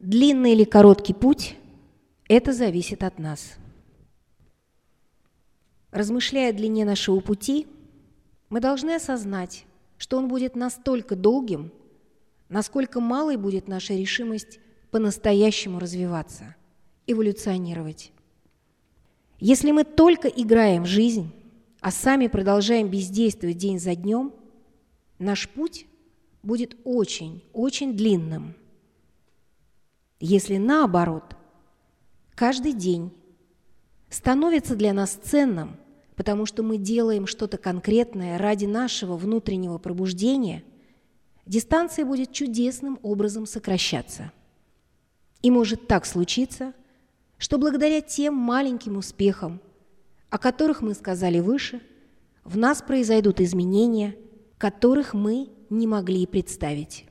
Длинный или короткий путь – это зависит от нас. Размышляя о длине нашего пути, мы должны осознать, что он будет настолько долгим, насколько малой будет наша решимость по-настоящему развиваться, эволюционировать. Если мы только играем в жизнь, а сами продолжаем бездействовать день за днем, наш путь будет очень, очень длинным. Если наоборот, каждый день становится для нас ценным, потому что мы делаем что-то конкретное ради нашего внутреннего пробуждения, дистанция будет чудесным образом сокращаться. И может так случиться, что благодаря тем маленьким успехам, о которых мы сказали выше, в нас произойдут изменения, которых мы не могли представить.